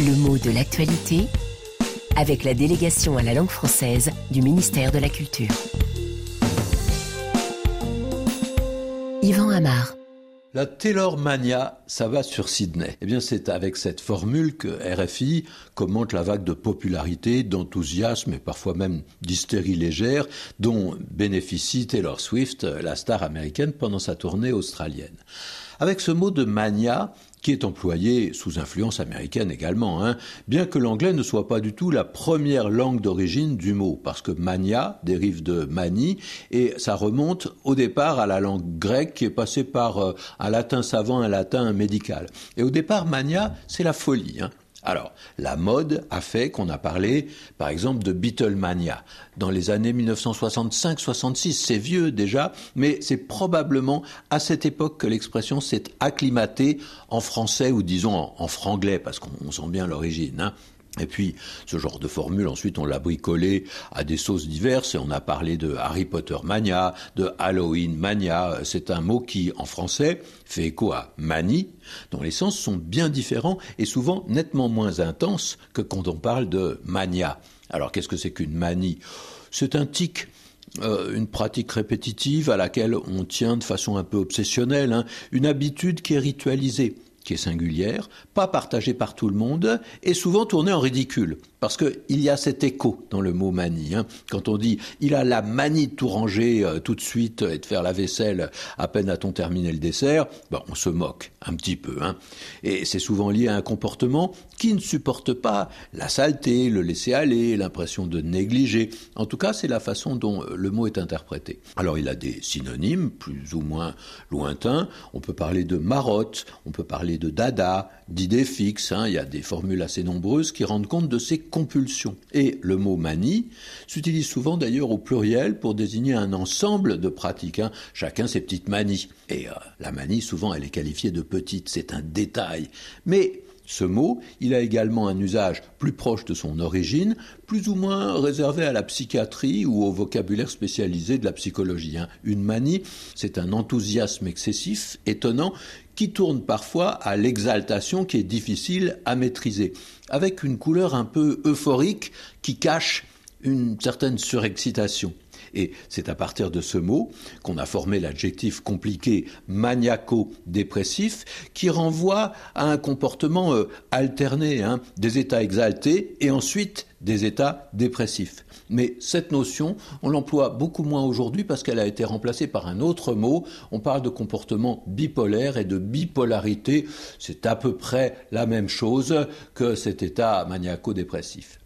Le mot de l'actualité avec la délégation à la langue française du ministère de la Culture. Yvan Amar. La Taylor Mania, ça va sur Sydney. Eh bien, c'est avec cette formule que RFI commente la vague de popularité, d'enthousiasme et parfois même d'hystérie légère dont bénéficie Taylor Swift, la star américaine, pendant sa tournée australienne. Avec ce mot de mania, qui est employé sous influence américaine également, hein, bien que l'anglais ne soit pas du tout la première langue d'origine du mot, parce que mania dérive de manie, et ça remonte au départ à la langue grecque qui est passée par euh, un latin savant, un latin médical. Et au départ, mania, c'est la folie. Hein. Alors, la mode a fait qu'on a parlé, par exemple, de Beatlemania. Dans les années 1965-66, c'est vieux déjà, mais c'est probablement à cette époque que l'expression s'est acclimatée en français ou disons en, franglais, parce qu'on sent bien l'origine. Hein. Et puis, ce genre de formule, ensuite, on l'a bricolé à des sauces diverses et on a parlé de Harry Potter mania, de Halloween mania. C'est un mot qui, en français, fait écho à manie, dont les sens sont bien différents et souvent nettement moins intenses que quand on parle de mania. Alors, qu'est-ce que c'est qu'une manie? C'est un tic. Euh, une pratique répétitive à laquelle on tient de façon un peu obsessionnelle, hein. une habitude qui est ritualisée qui est singulière, pas partagée par tout le monde, et souvent tournée en ridicule. Parce qu'il y a cet écho dans le mot manie. Hein. Quand on dit il a la manie de tout ranger euh, tout de suite et de faire la vaisselle à peine a-t-on terminé le dessert, ben, on se moque un petit peu. Hein. Et c'est souvent lié à un comportement qui ne supporte pas la saleté, le laisser aller, l'impression de négliger. En tout cas, c'est la façon dont euh, le mot est interprété. Alors il a des synonymes plus ou moins lointains. On peut parler de marotte, on peut parler de dada, d'idées fixes. Hein. Il y a des formules assez nombreuses qui rendent compte de ces compulsions. Et le mot manie s'utilise souvent d'ailleurs au pluriel pour désigner un ensemble de pratiques. Hein. Chacun ses petites manies. Et euh, la manie, souvent, elle est qualifiée de petite. C'est un détail. Mais ce mot, il a également un usage plus proche de son origine, plus ou moins réservé à la psychiatrie ou au vocabulaire spécialisé de la psychologie. Hein. Une manie, c'est un enthousiasme excessif, étonnant, qui tourne parfois à l'exaltation qui est difficile à maîtriser, avec une couleur un peu euphorique qui cache une certaine surexcitation. Et c'est à partir de ce mot qu'on a formé l'adjectif compliqué maniaco-dépressif qui renvoie à un comportement euh, alterné, hein, des états exaltés et ensuite des états dépressifs. Mais cette notion, on l'emploie beaucoup moins aujourd'hui parce qu'elle a été remplacée par un autre mot. On parle de comportement bipolaire et de bipolarité. C'est à peu près la même chose que cet état maniaco-dépressif.